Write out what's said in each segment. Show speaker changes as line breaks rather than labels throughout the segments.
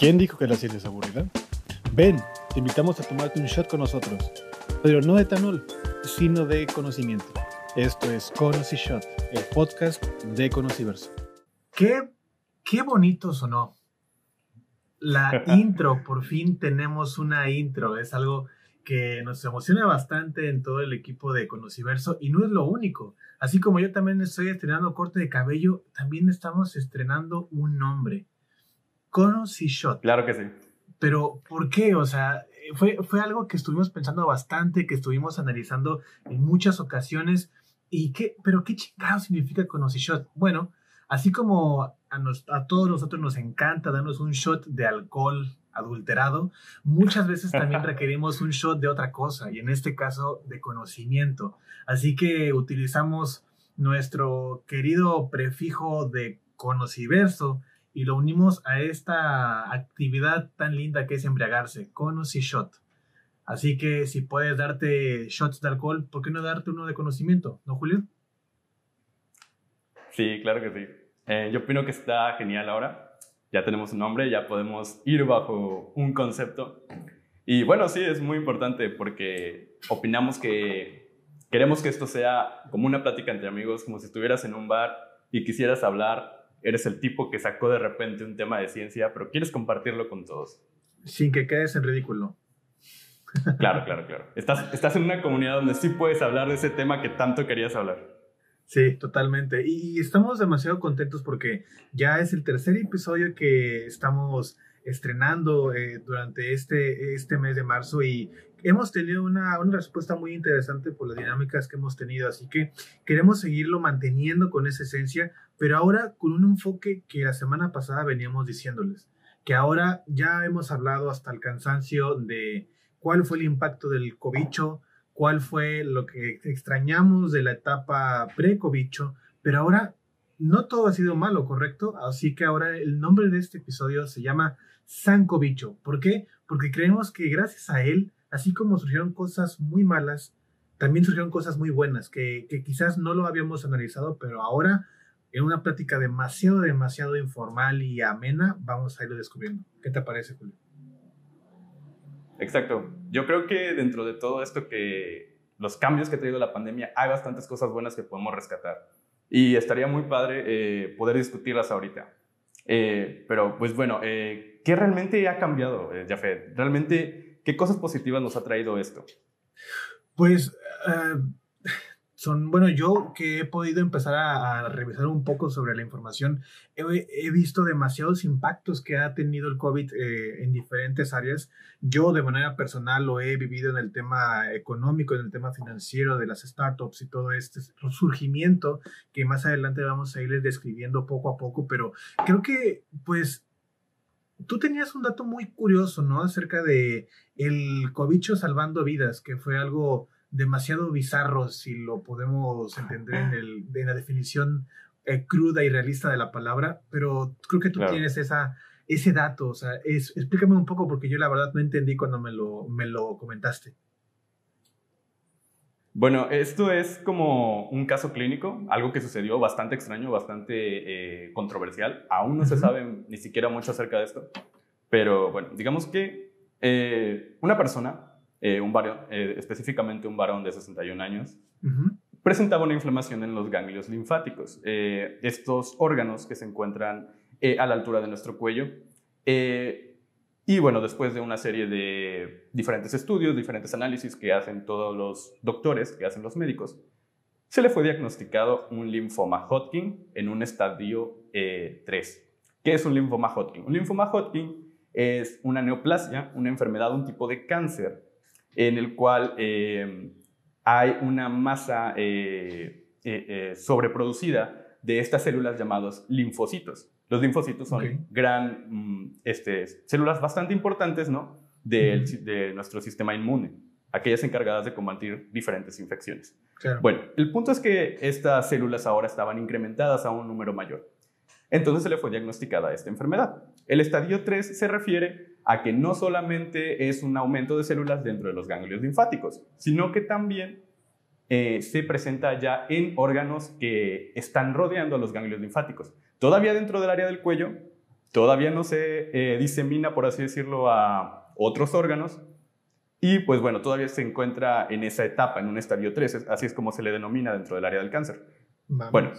¿Quién dijo que la ciencia es aburrida? Ven, te invitamos a tomarte un shot con nosotros, pero no de etanol, sino de conocimiento. Esto es Conocy Shot, el podcast de Conociverso.
Qué, qué bonito sonó. La intro, por fin tenemos una intro. Es algo que nos emociona bastante en todo el equipo de Conociverso y no es lo único. Así como yo también estoy estrenando corte de cabello, también estamos estrenando un nombre. Conocy Shot.
Claro que sí.
Pero, ¿por qué? O sea, fue, fue algo que estuvimos pensando bastante, que estuvimos analizando en muchas ocasiones. ¿Y qué? ¿Pero qué chingado significa Conocy Shot? Bueno, así como a, a todos nosotros nos encanta darnos un shot de alcohol adulterado, muchas veces también requerimos un shot de otra cosa, y en este caso de conocimiento. Así que utilizamos nuestro querido prefijo de conociverso y lo unimos a esta actividad tan linda que es embriagarse, Conocy Shot. Así que si puedes darte shots de alcohol, ¿por qué no darte uno de conocimiento? ¿No, Julio?
Sí, claro que sí. Eh, yo opino que está genial ahora. Ya tenemos un nombre, ya podemos ir bajo un concepto. Y bueno, sí, es muy importante porque opinamos que queremos que esto sea como una plática entre amigos, como si estuvieras en un bar y quisieras hablar eres el tipo que sacó de repente un tema de ciencia, pero quieres compartirlo con todos.
Sin que quedes en ridículo.
Claro, claro, claro. Estás, estás en una comunidad donde sí puedes hablar de ese tema que tanto querías hablar.
Sí, totalmente. Y estamos demasiado contentos porque ya es el tercer episodio que estamos estrenando eh, durante este, este mes de marzo y hemos tenido una, una, respuesta muy interesante por las dinámicas que hemos tenido, así que queremos seguirlo manteniendo con esa esencia, pero ahora con un enfoque que la semana pasada veníamos diciéndoles, que ahora ya hemos hablado hasta el cansancio de cuál fue el impacto del cobicho, cuál fue lo que extrañamos de la etapa pre-cobicho, pero ahora no todo ha sido malo, ¿correcto? Así que ahora el nombre de este episodio se llama San Cobicho. ¿Por qué? Porque creemos que gracias a él así como surgieron cosas muy malas, también surgieron cosas muy buenas, que, quizás no lo habíamos analizado, pero ahora en una plática demasiado, demasiado informal y amena, vamos a irlo descubriendo. ¿Qué te parece, Julio?
Exacto. Yo creo que dentro de todo esto que los cambios que ha traído la pandemia, hay bastantes cosas buenas que podemos rescatar. Y estaría muy padre eh, poder discutirlas ahorita. Eh, pero pues bueno, eh, ¿qué realmente ha cambiado, Jafet? ¿Realmente ¿Qué cosas positivas nos ha traído esto?
Pues eh, son, bueno, yo que he podido empezar a, revisar un poco sobre la información, he, visto demasiados impactos que ha tenido el COVID eh, en diferentes áreas. Yo de manera personal lo he vivido en el tema económico, en el tema financiero de las startups y todo este surgimiento que más adelante vamos a irles describiendo poco a poco, pero creo que pues tú tenías un dato muy curioso, ¿no? Acerca de el cobicho salvando vidas, que fue algo demasiado bizarro, si lo podemos entender en, el, la definición eh, cruda y realista de la palabra, pero creo que tú tienes esa, ese dato, o sea, explícame un poco porque yo la verdad no entendí cuando me lo, me lo comentaste.
Bueno, esto es como un caso clínico, algo que sucedió bastante extraño, bastante eh, controversial. Aún no se sabe ni siquiera mucho acerca de esto. Pero bueno, digamos que eh, una persona, eh, un varón, específicamente un varón de 61 años, presentaba una inflamación en los ganglios linfáticos, estos órganos que se encuentran a la altura de nuestro cuello. Y bueno, después de una serie de diferentes estudios, diferentes análisis que hacen todos los doctores, que hacen los médicos, se le fue diagnosticado un linfoma Hodgkin en un estadio 3. Eh, ¿Qué es un linfoma Hodgkin? Un linfoma Hodgkin es una neoplasia, una enfermedad, un tipo de cáncer en el cual eh, hay una masa eh, sobreproducida de estas células llamadas linfocitos. Los linfocitos son gran, mm, este, células bastante importantes ¿no? de, de, nuestro sistema inmune, aquellas encargadas de combatir diferentes infecciones. Bueno, el punto es que estas células ahora estaban incrementadas a un número mayor. Entonces se le fue diagnosticada esta enfermedad. El estadio 3 se refiere a que no solamente es un aumento de células dentro de los ganglios linfáticos, sino que también eh, se presenta ya en órganos que están rodeando a los ganglios linfáticos. Todavía dentro del área del cuello, todavía no se eh, disemina, por así decirlo, a otros órganos. Y pues bueno, todavía se encuentra en esa etapa, en un estadio 3, así es como se le denomina dentro del área del cáncer. Bueno,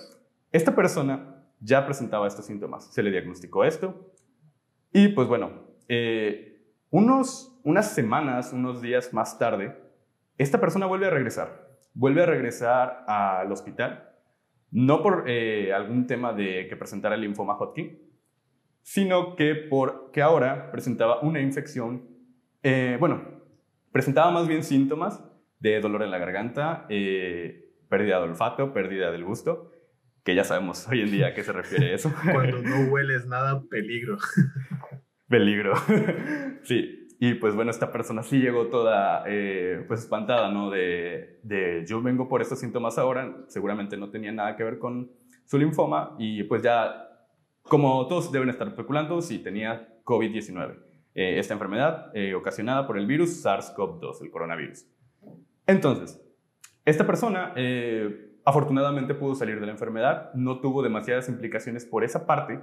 esta persona ya presentaba estos síntomas, se le diagnosticó esto y pues bueno, eh, unos, unas semanas, unos días más tarde, esta persona vuelve a regresar, vuelve a regresar al hospital, no por eh, algún tema de que presentara el linfoma Hodgkin, sino que porque ahora presentaba una infección, eh, bueno, presentaba más bien síntomas de dolor en la garganta, pérdida de olfato, pérdida del gusto, que ya sabemos hoy en día a qué se refiere eso.
Cuando no hueles nada, peligro.
peligro. sí, y pues bueno, esta persona sí llegó toda eh, pues espantada, ¿no? De, de, yo vengo por estos síntomas ahora, seguramente no tenía nada que ver con su linfoma y pues ya, como todos deben estar especulando, sí tenía COVID-19, eh, esta enfermedad eh, ocasionada por el virus SARS-CoV-2, el coronavirus. Entonces, esta persona afortunadamente pudo salir de la enfermedad, no tuvo demasiadas implicaciones por esa parte,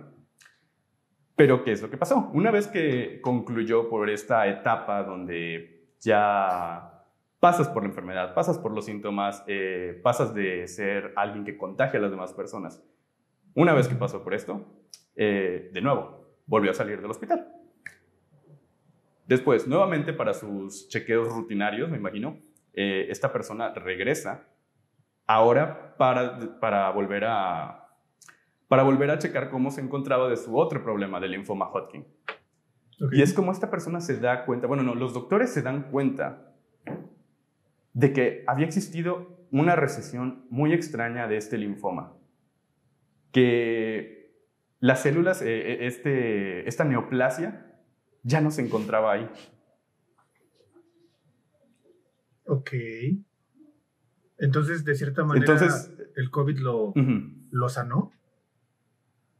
pero ¿qué es lo que pasó? Una vez que concluyó por esta etapa donde ya pasas por la enfermedad, pasas por los síntomas, eh, pasas de ser alguien que contagia a las demás personas, una vez que pasó por esto, eh, de nuevo, volvió a salir del hospital. Después, nuevamente para sus chequeos rutinarios, me imagino, eh, esta persona regresa ahora para, para, volver a, para volver a checar cómo se encontraba de su otro problema del linfoma Hodgkin. Y es como esta persona se da cuenta, bueno, no, los doctores se dan cuenta de que había existido una recesión muy extraña de este linfoma, que las células, eh, eh, este, esta neoplasia, ya no se encontraba ahí.
Ok. Entonces, de cierta manera, Entonces, el COVID lo, lo sanó.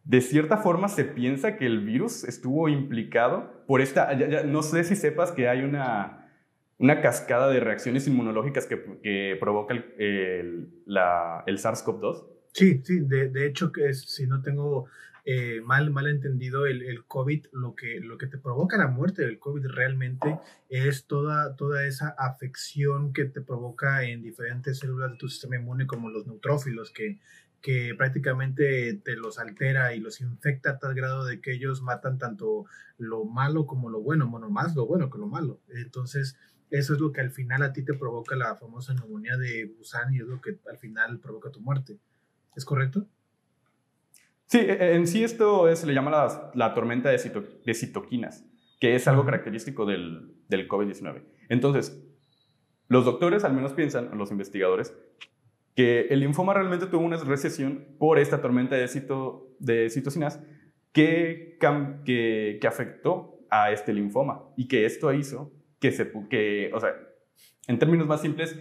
De cierta forma se piensa que el virus estuvo implicado por esta, no sé si sepas que hay una, una cascada de reacciones inmunológicas que, que provoca el, el, el SARS-CoV-2.
Sí, sí, de, hecho, si no tengo eh, mal, mal entendido, el, el, COVID, lo que, lo que te provoca la muerte del COVID realmente es toda, toda esa afección que te provoca en diferentes células de tu sistema inmune, como los neutrófilos, que, que prácticamente te los altera y los infecta a tal grado de que ellos matan tanto lo malo como lo bueno, bueno, más lo bueno que lo malo. Entonces, eso es lo que al final a ti te provoca la famosa neumonía de Busan y es lo que al final provoca tu muerte. ¿Es correcto?
Sí, e, e, en sí esto se le llama la, tormenta de, citoquinas, que es algo característico del, del COVID-19. Entonces, los doctores al menos piensan, los investigadores, que el linfoma realmente tuvo una recesión por esta tormenta de, cito, de citocinas que, que, que, afectó a este linfoma y que esto hizo que se, que, o sea, en términos más simples,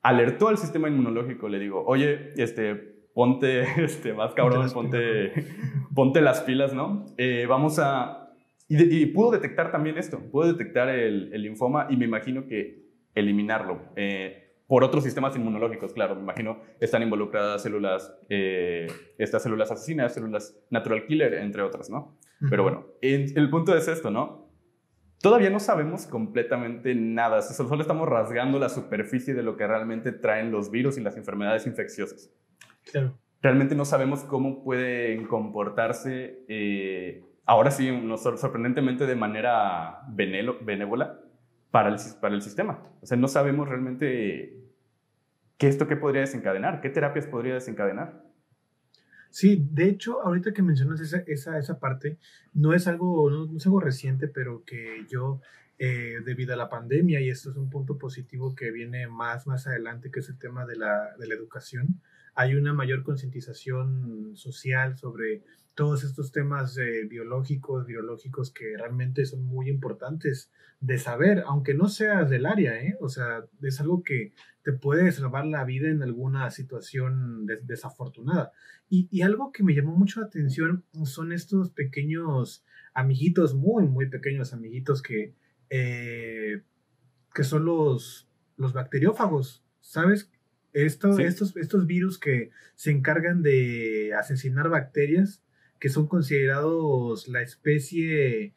alertó al sistema inmunológico, le digo, oye, este, ponte este, más cabrón, ponte, ponte, las pilas, ¿no? Eh, vamos a... Y, pudo detectar también esto, pudo detectar el, linfoma y me imagino que eliminarlo. Eh, por otros sistemas inmunológicos, claro, me imagino están involucradas células, eh, estas células asesinas, células natural killer, entre otras, ¿no? Pero bueno, el punto es esto, ¿no? Todavía no sabemos completamente nada, solo estamos rasgando la superficie de lo que realmente traen los virus y las enfermedades infecciosas. Realmente no sabemos cómo pueden comportarse, eh, ahora sí, sorprendentemente de manera benévola para el, para el sistema. O sea, no sabemos realmente qué esto qué podría desencadenar, qué terapias podría desencadenar.
Sí, de hecho, ahorita que mencionas esa, esa, esa parte, no es, algo, no, es algo reciente, pero que yo, eh, debido a la pandemia, y esto es un punto positivo que viene más, más adelante, que es el tema de la, de la educación, hay una mayor concientización social sobre todos estos temas eh, biológicos, biológicos que realmente son muy importantes de saber, aunque no seas del área, ¿eh? O sea, es algo que te puede salvar la vida en alguna situación desafortunada. Y, y, algo que me llamó mucho la atención son estos pequeños amiguitos, muy, muy pequeños amiguitos que, eh, que son los, los bacteriófagos, ¿sabes? Estos, estos, estos virus que se encargan de asesinar bacterias, que son considerados la especie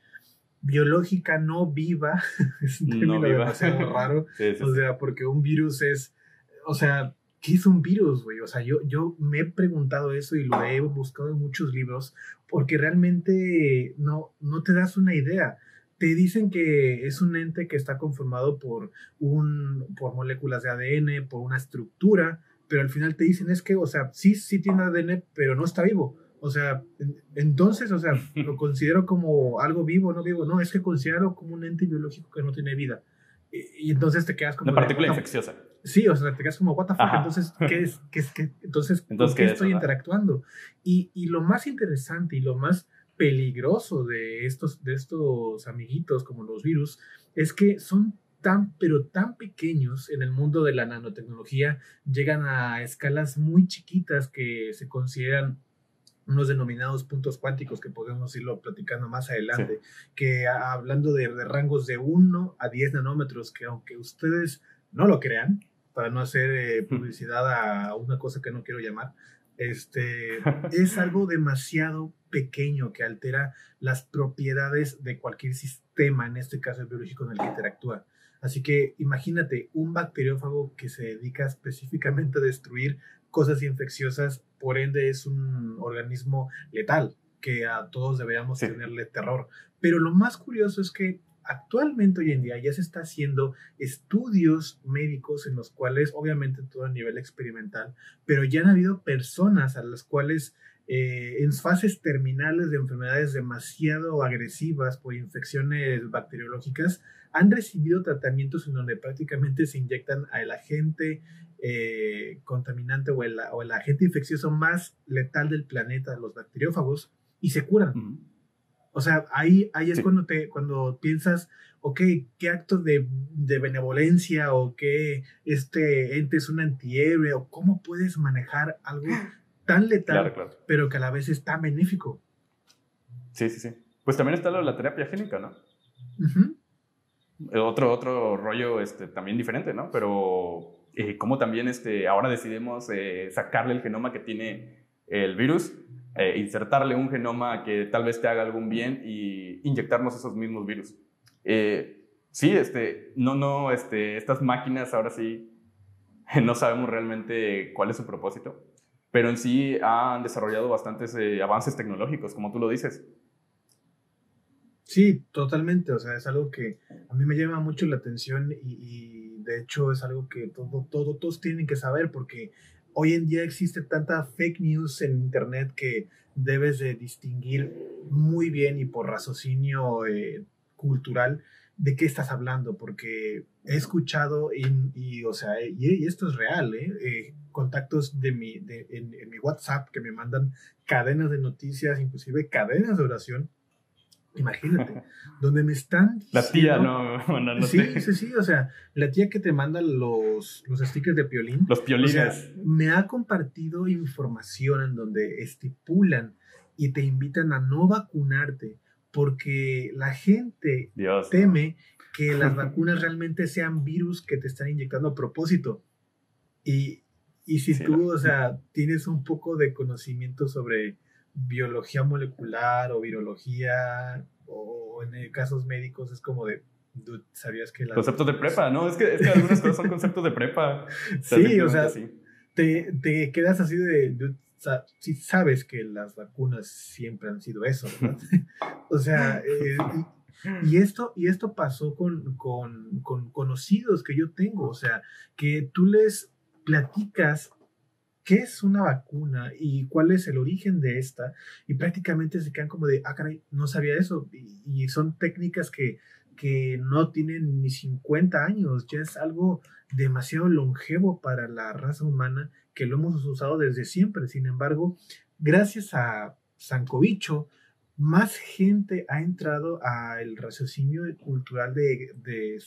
biológica no viva, es un término demasiado raro, o sea, porque un virus es, o sea, ¿qué es un virus, güey? O sea, yo, yo me he preguntado eso y lo he buscado en muchos libros, porque realmente no, no te das una idea. Te dicen que es un ente que está conformado por, un, por moléculas de ADN, por una estructura, pero al final te dicen es que, o sea, sí, sí tiene ADN, pero no está vivo. O sea, entonces, o sea, lo considero como algo vivo, no vivo. No, es que considero como un ente biológico que no tiene vida. Y, entonces te quedas como...
Una partícula infecciosa.
Sí, o sea, te quedas como, what the fuck, entonces, ¿qué es? ¿Qué es qué? Entonces, entonces ¿con qué, estoy interactuando? Y, y, lo más interesante y lo más peligroso de estos, de estos amiguitos como los virus es que son tan, pero tan pequeños en el mundo de la nanotecnología, llegan a escalas muy chiquitas que se consideran unos denominados puntos cuánticos que podemos irlo platicando más adelante, que hablando de, rangos de 1 a 10 nanómetros, que aunque ustedes no lo crean, para no hacer eh, publicidad a una cosa que no quiero llamar, este, es algo demasiado pequeño que altera las propiedades de cualquier sistema, en este caso el biológico en el que interactúa. Así que imagínate un bacteriófago que se dedica específicamente a destruir cosas infecciosas, por ende es un organismo letal que a todos deberíamos tenerle terror. Pero lo más curioso es que actualmente hoy en día ya se está haciendo estudios médicos en los cuales, obviamente todo a nivel experimental, pero ya han habido personas a las cuales eh, en fases terminales de enfermedades demasiado agresivas por infecciones bacteriológicas, han recibido tratamientos en donde prácticamente se inyectan al agente eh, contaminante o el, o el, agente infeccioso más letal del planeta, los bacteriófagos, y se curan. O sea, ahí, ahí es cuando, te, cuando piensas, ok, ¿qué acto de, de, benevolencia o qué este ente es un antihéroe o cómo puedes manejar algo tan letal, pero que a la vez es tan benéfico?
Sí, sí, sí. Pues también está la terapia génica, ¿no? otro, otro rollo este, también diferente, ¿no? Pero eh, cómo también este, ahora decidimos eh, sacarle el genoma que tiene el virus, eh, insertarle un genoma que tal vez te haga algún bien y inyectarnos esos mismos virus. Eh, sí, este, no, no, este, estas máquinas ahora sí no sabemos realmente cuál es su propósito, pero en sí han desarrollado bastantes avances tecnológicos, como tú lo dices.
Sí, totalmente. O sea, es algo que a mí me llama mucho la atención y, de hecho es algo que todo, todo, todos tienen que saber porque hoy en día existe tanta fake news en Internet que debes de distinguir muy bien y por raciocinio eh, cultural de qué estás hablando, porque he escuchado y, o sea, y, esto es real, ¿eh? eh contactos de mi, de, en mi WhatsApp que me mandan cadenas de noticias, inclusive cadenas de oración, Imagínate, donde me están.
la tía, no, no,
Sí, sí, sí, o sea, la tía que te manda los, los stickers de piolín.
Los piolines.
me ha compartido información en donde estipulan y te invitan a no vacunarte porque la gente teme que las vacunas realmente sean virus que te están inyectando a propósito. Y, y si tú, o sea, tienes un poco de conocimiento sobre biología molecular o virología o en casos médicos es como de, ¿sabías que
la... Conceptos de prepa, ¿no? Es que, es que algunas cosas son conceptos de prepa.
sí, o sea, te, te, quedas así de, si sabes que las vacunas siempre han sido eso, ¿verdad? o sea, eh, y, esto, y esto pasó con, con, con conocidos que yo tengo, o sea, que tú les platicas qué es una vacuna y cuál es el origen de esta, y prácticamente se quedan como de, ah, caray, no sabía eso, y, son técnicas que, que no tienen ni 50 años, ya es algo demasiado longevo para la raza humana que lo hemos usado desde siempre. Sin embargo, gracias a Sancovicho, más gente ha entrado al raciocinio cultural de, de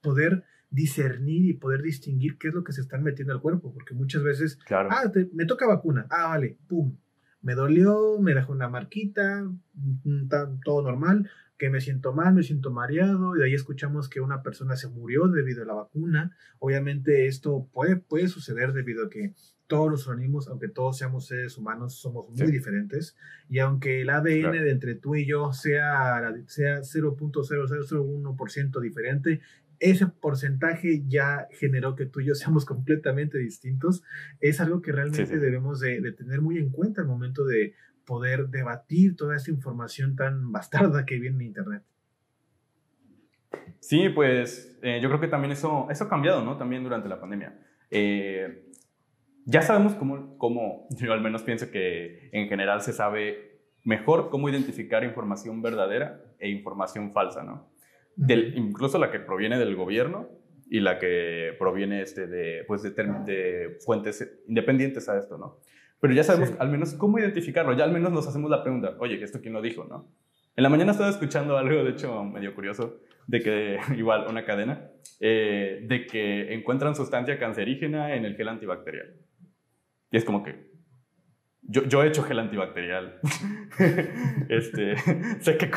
poder discernir y poder distinguir qué es lo que se están metiendo al cuerpo, porque muchas veces, ah, me toca vacuna, ah, vale, pum. me dolió, me dejó una marquita, mm, todo normal, que me siento mal, me siento mareado, y de ahí escuchamos que una persona se murió debido a la vacuna. Obviamente esto puede, puede suceder debido a que todos los organismos, aunque todos seamos seres humanos, somos muy diferentes. Y aunque el ADN de entre tú y yo sea, sea 0.0001% diferente, ese porcentaje ya generó que tú y yo seamos completamente distintos. Es algo que realmente debemos de, de, tener muy en cuenta al momento de poder debatir toda esta información tan bastarda que viene en Internet.
Sí, pues eh, yo creo que también eso, eso ha cambiado, ¿no? También durante la pandemia. Eh, ya sabemos cómo, cómo, yo al menos pienso que en general se sabe mejor cómo identificar información verdadera e información falsa, ¿no? Del, incluso la que proviene del gobierno y la que proviene este de, pues de, de fuentes independientes a esto, ¿no? Pero ya sabemos al menos cómo identificarlo, ya al menos nos hacemos la pregunta, oye, ¿esto quién lo dijo, no? En la mañana estaba escuchando algo, de hecho, medio curioso, de que, igual, una cadena, eh, de que encuentran sustancia cancerígena en el gel antibacterial. Y es como que, yo, yo he hecho gel antibacterial, este, sé, que,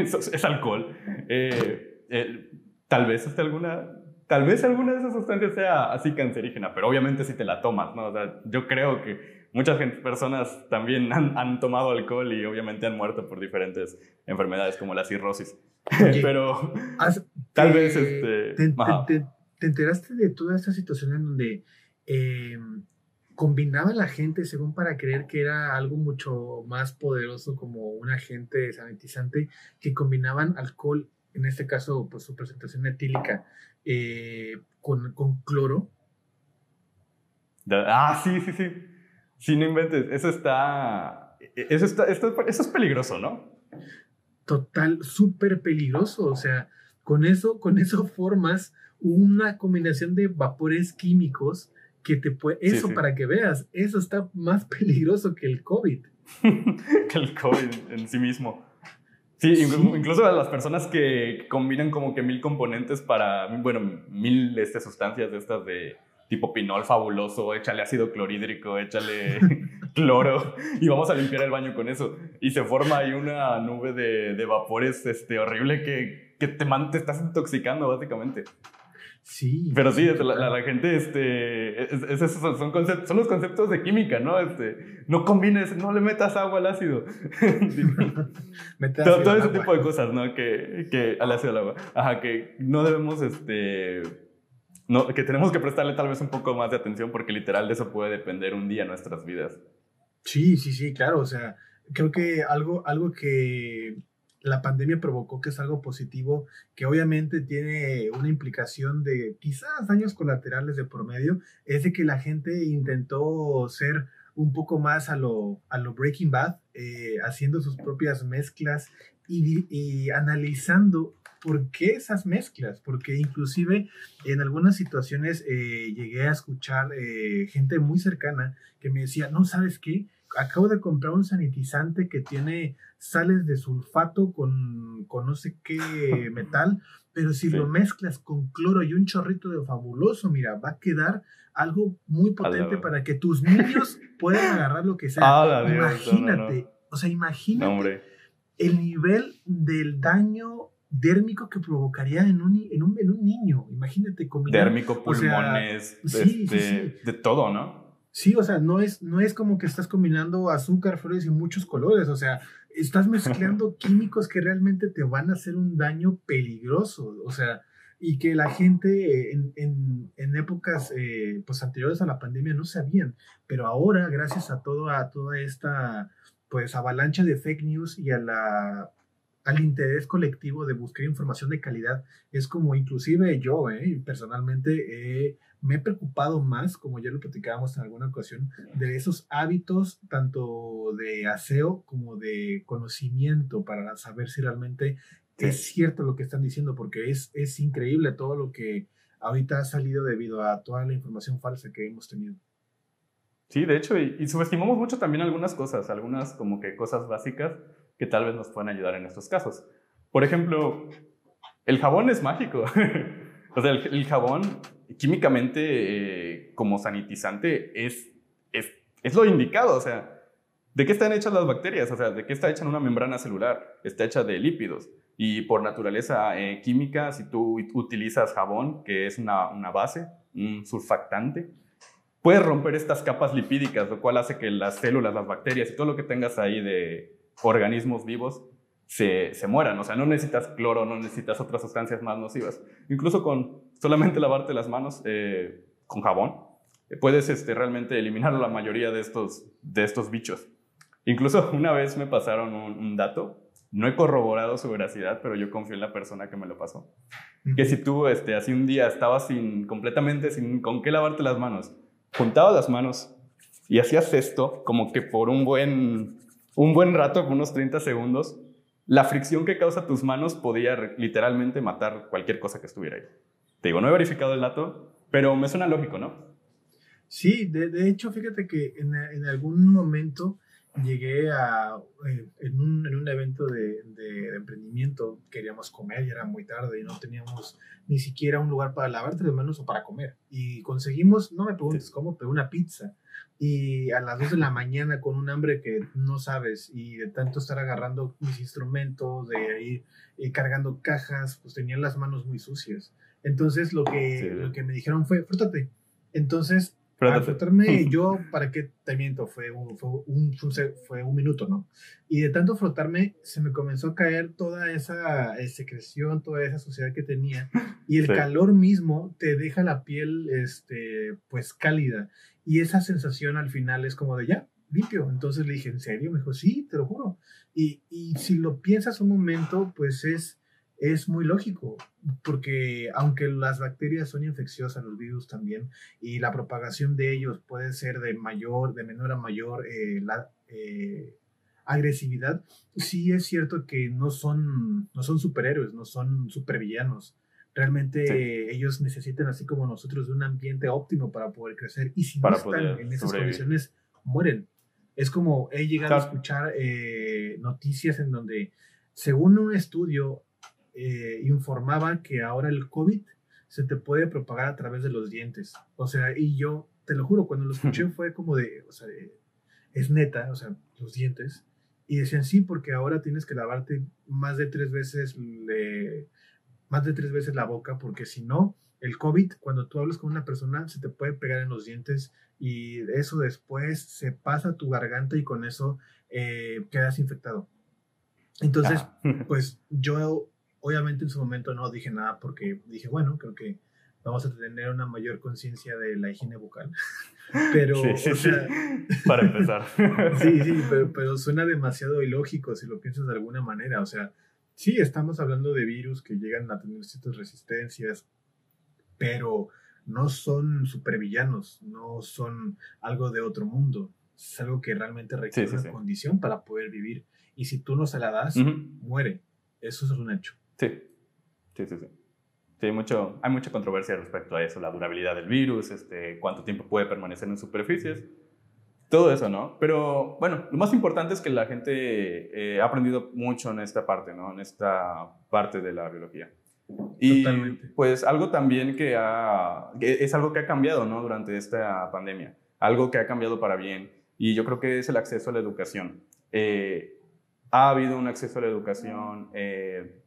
es, alcohol, eh, eh, tal vez hasta alguna, tal vez alguna de esas sustancias sea así cancerígena, pero obviamente si te la tomas, ¿no? O sea, yo creo que muchas personas también han, tomado alcohol y obviamente han muerto por diferentes enfermedades como la cirrosis. Pero tal vez... Este,
te, enteraste de toda esta situación en donde eh, combinaba la gente según para creer que era algo mucho más poderoso como un agente sanitizante que combinaban alcohol, en este caso pues su presentación etílica, eh, con, con cloro?
Ah, sí, sí, sí. Sí, no inventes. Eso está. Eso, está, eso es peligroso, ¿no?
Total, súper peligroso. O sea, con eso, con eso formas una combinación de vapores químicos que te puede. Eso para que veas, eso está más peligroso que el COVID.
que el COVID en sí mismo. Sí, incluso a las personas que combinan como que mil componentes para, bueno, mil este, sustancias de estas de tipo pinol fabuloso, échale ácido clorhídrico, échale cloro y vamos a limpiar el baño con eso. Y se forma ahí una nube de, de vapores este, horrible que, que te, te estás intoxicando básicamente.
Sí.
Pero sí, la, la, gente, este, es, son, conceptos, son los conceptos de química, ¿no? Este, no combines, no le metas agua al ácido. todo, todo ese tipo de cosas, ¿no? Que, que al ácido al agua. Ajá, que no debemos, este, no, que tenemos que prestarle tal vez un poco más de atención porque literal de eso puede depender un día nuestras vidas.
Sí, sí, sí, claro. O sea, creo que algo, algo que la pandemia provocó que es algo positivo, que obviamente tiene una implicación de quizás daños colaterales de por medio, es de que la gente intentó ser un poco más a lo, a lo Breaking Bad, eh, haciendo sus propias mezclas y, y analizando ¿por qué esas mezclas? Porque inclusive en algunas situaciones eh, llegué a escuchar eh, gente muy cercana que me decía, no, ¿sabes qué? Acabo de comprar un sanitizante que tiene sales de sulfato con, con no sé qué metal, pero si lo mezclas con cloro y un chorrito de fabuloso, mira, va a quedar algo muy potente para que tus niños puedan agarrar lo que sea. imagínate, o sea, imagínate el nivel del daño dérmico que provocaría en un, en un, en un niño. Imagínate
combinar. Dérmico, pulmones, este, de todo, ¿no?
Sí, o sea, no es, no es como que estás combinando azúcar, flores y muchos colores. O sea, estás mezclando químicos que realmente te van a hacer un daño peligroso. O sea, y que la gente en, en, en épocas eh, pues anteriores a la pandemia no sabían. Pero ahora, gracias a, todo, a toda esta pues avalancha de fake news y a la al interés colectivo de buscar información de calidad. Es como inclusive yo, eh, personalmente, me he preocupado más, como ya lo platicábamos en alguna ocasión, de esos hábitos tanto de aseo como de conocimiento para saber si realmente es cierto lo que están diciendo, porque es, es increíble todo lo que ahorita ha salido debido a toda la información falsa que hemos tenido.
Sí, de hecho, y, y subestimamos mucho también algunas cosas, algunas como que cosas básicas que tal vez nos pueden ayudar en estos casos. Por ejemplo, el jabón es mágico. o sea, el, jabón químicamente eh, como sanitizante es, es, es, lo indicado. O sea, ¿De qué están hechas las bacterias? O sea, ¿de qué está hecha una membrana celular? Está hecha de lípidos. Y por naturaleza eh, química, si tú utilizas jabón, que es una, una base, un surfactante, puedes romper estas capas lipídicas, lo cual hace que las células, las bacterias y todo lo que tengas ahí de organismos vivos se, se, mueran. O sea, no necesitas cloro, no necesitas otras sustancias más nocivas. Incluso con solamente lavarte las manos eh, con jabón, puedes este, realmente eliminar la mayoría de estos, de estos bichos. Incluso una vez me pasaron un, dato, no he corroborado su veracidad, pero yo confío en la persona que me lo pasó. Que si tú este, así un día estabas sin, completamente sin con qué lavarte las manos, juntabas las manos y hacías esto como que por un buen, un buen rato, unos 30 segundos, la fricción que causa tus manos podía literalmente matar cualquier cosa que estuviera ahí. Te digo, no he verificado el dato, pero me suena lógico, ¿no?
Sí, de, de hecho, fíjate que en, en algún momento llegué a, eh, en, un, en, un, evento de, de, emprendimiento, queríamos comer y era muy tarde y no teníamos ni siquiera un lugar para lavarte las manos o para comer. Y conseguimos, no me preguntes cómo, pero una pizza. Y a las 2 de la mañana con un hambre que no sabes y de tanto estar agarrando mis instrumentos, de ir eh, cargando cajas, pues tenían las manos muy sucias. Entonces lo que, lo que me dijeron fue, frótate. Entonces al frotarme, yo, ¿para qué te miento? Fue un, fue, un, fue un minuto, ¿no? Y de tanto frotarme, se me comenzó a caer toda esa eh, secreción, toda esa suciedad que tenía. Y el calor mismo te deja la piel, este, pues, cálida. Y esa sensación al final es como de ya, limpio. Entonces le dije, ¿en serio? Me dijo, sí, te lo juro. Y, y si lo piensas un momento, pues es es muy lógico, porque aunque las bacterias son infecciosas, los virus también, y la propagación de ellos puede ser de mayor, de menor a mayor eh, la, eh, agresividad, sí es cierto que no son, no son superhéroes, no son supervillanos. Realmente ellos necesitan, así como nosotros, de un ambiente óptimo para poder crecer. Y si no están en esas condiciones, mueren. Es como he llegado a escuchar eh, noticias en donde, según un estudio, eh, informaba que ahora el COVID se te puede propagar a través de los dientes. O sea, y yo, te lo juro, cuando lo escuché fue como de, o sea, es neta, o sea, los dientes. Y decían, sí, porque ahora tienes que lavarte más de tres veces, más de tres veces la boca, porque si no, el COVID, cuando tú hablas con una persona, se te puede pegar en los dientes y eso después se pasa a tu garganta y con eso eh, quedas infectado. Entonces, ah. pues yo Obviamente en su momento no dije nada porque dije, bueno, creo que vamos a tener una mayor conciencia de la higiene bucal. Pero, sí, sí,
para empezar.
sí, sí, pero, suena demasiado ilógico si lo piensas de alguna manera. O sea, sí, estamos hablando de virus que llegan a tener ciertas resistencias, pero no son supervillanos, no son algo de otro mundo. Es algo que realmente requiere una condición para poder vivir. Y si tú no se la das, muere. Eso es un hecho.
Sí, sí, sí. sí. Sí, hay, mucho, hay mucha controversia respecto a eso, la durabilidad del virus, este, cuánto tiempo puede permanecer en superficies, todo eso, ¿no? Pero bueno, lo más importante es que la gente eh, ha aprendido mucho en esta parte, ¿no? En esta parte de la biología. Y Totalmente. pues algo también que, ha, es algo que ha cambiado, ¿no? Durante esta pandemia, algo que ha cambiado para bien, y yo creo que es el acceso a la educación. Eh, ha habido un acceso a la educación. Eh,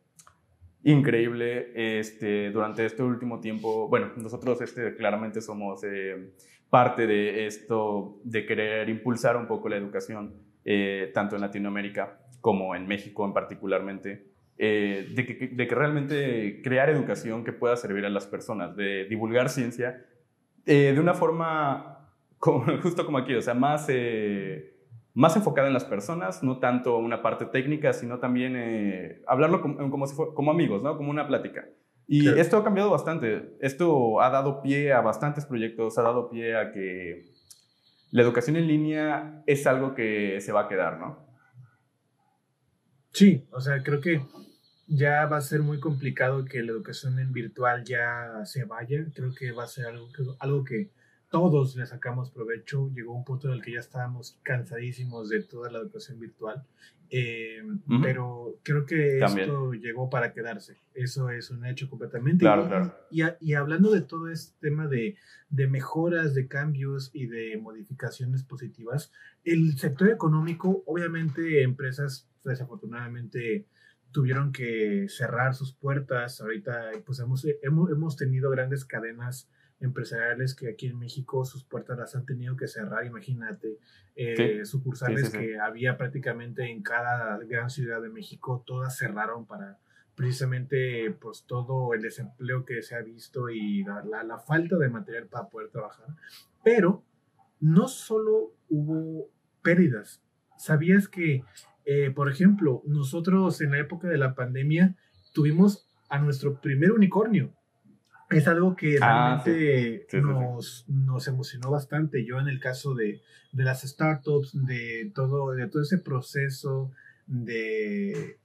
increíble este, durante este último tiempo. Bueno, nosotros este, claramente somos eh, parte de esto, de querer impulsar un poco la educación, eh, tanto en Latinoamérica como en México en particularmente. Eh, de, que, de, que, realmente crear educación que pueda servir a las personas, de divulgar ciencia de una forma justo como aquí, o sea, más más enfocada en las personas, no tanto una parte técnica, sino también eh, hablarlo como, como, si como amigos, ¿no? Como una plática. Y esto ha cambiado bastante. Esto ha dado pie a bastantes proyectos, ha dado pie a que la educación en línea es algo que se va a quedar, ¿no?
Sí, o sea, creo que ya va a ser muy complicado que la educación en virtual ya se vaya. Creo que va a ser algo algo que todos le sacamos provecho. Llegó un punto en el que ya estábamos cansadísimos de toda la educación virtual Eh. Pero creo que
También.
esto llegó para quedarse. Eso es un hecho completamente.
Claro,
y,
claro.
Y, a- y hablando de todo este tema de, de mejoras, de cambios y de modificaciones positivas, el sector económico, obviamente empresas desafortunadamente tuvieron que cerrar sus puertas. Ahorita pues hemos, hemos, hemos tenido grandes cadenas empresariales que aquí en México sus puertas las han tenido que cerrar, imagínate, eh, sucursales
Sí, sí, sí.
que había prácticamente en cada gran ciudad de México, todas cerraron para precisamente pues todo el desempleo que se ha visto y la, la- la falta de material para poder trabajar. Pero no solo hubo pérdidas, ¿sabías que, eh, por ejemplo, nosotros en la época de la pandemia tuvimos a nuestro primer unicornio? Es algo que
Ah,
realmente
Sí, sí, sí.
nos, nos emocionó bastante. Yo en el caso de, de las startups, de todo, de todo ese proceso de,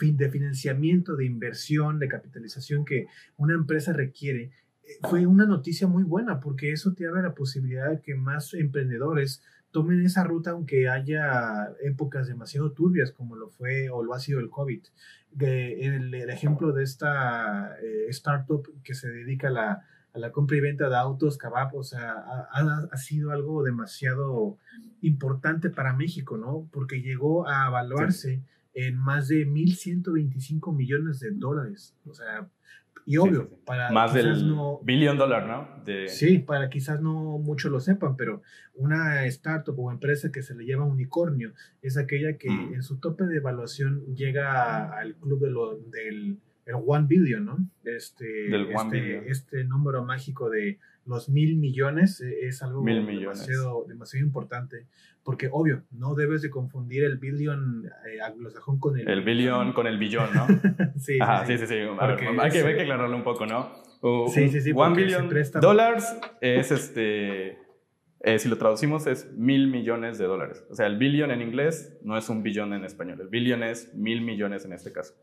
de financiamiento, de inversión, de capitalización que una empresa requiere, eh, fue una noticia muy buena porque eso te abre la posibilidad de que más emprendedores tomen esa ruta aunque haya épocas demasiado turbias como lo fue o lo ha sido el COVID. De- el, el ejemplo de esta eh, startup que se dedica a la, a la compra y venta de autos, Kebab, o sea, ha, ha- ha sido algo demasiado importante para México, ¿no? Porque llegó a evaluarse en más de 1.125 millones de dólares. O sea, y obvio,
sí, sí.
para
Más del
no,
billion dollar, ¿no? De,
Sí, para quizás no muchos lo sepan, pero una startup o empresa que se le llama unicornio es aquella que
Mm.
en su tope de evaluación llega al club de lo, del el one billion, ¿no? Este,
Del one
este,
billion.
este número mágico de los mil millones eh, es algo
Mil millones.
demasiado, demasiado importante, porque obvio, no debes de confundir el billion eh, anglosajón con el...
El billion con el billón, ¿no?
sí,
Ajá,
sí,
sí, ver, hay, que, hay que aclararlo un poco, ¿no? Uh,
Sí, sí, sí,
One billion dollars es este. eh, si lo traducimos es mil millones de dólares. O sea, el billion en inglés no es un billón en español. El billion es mil millones en este caso.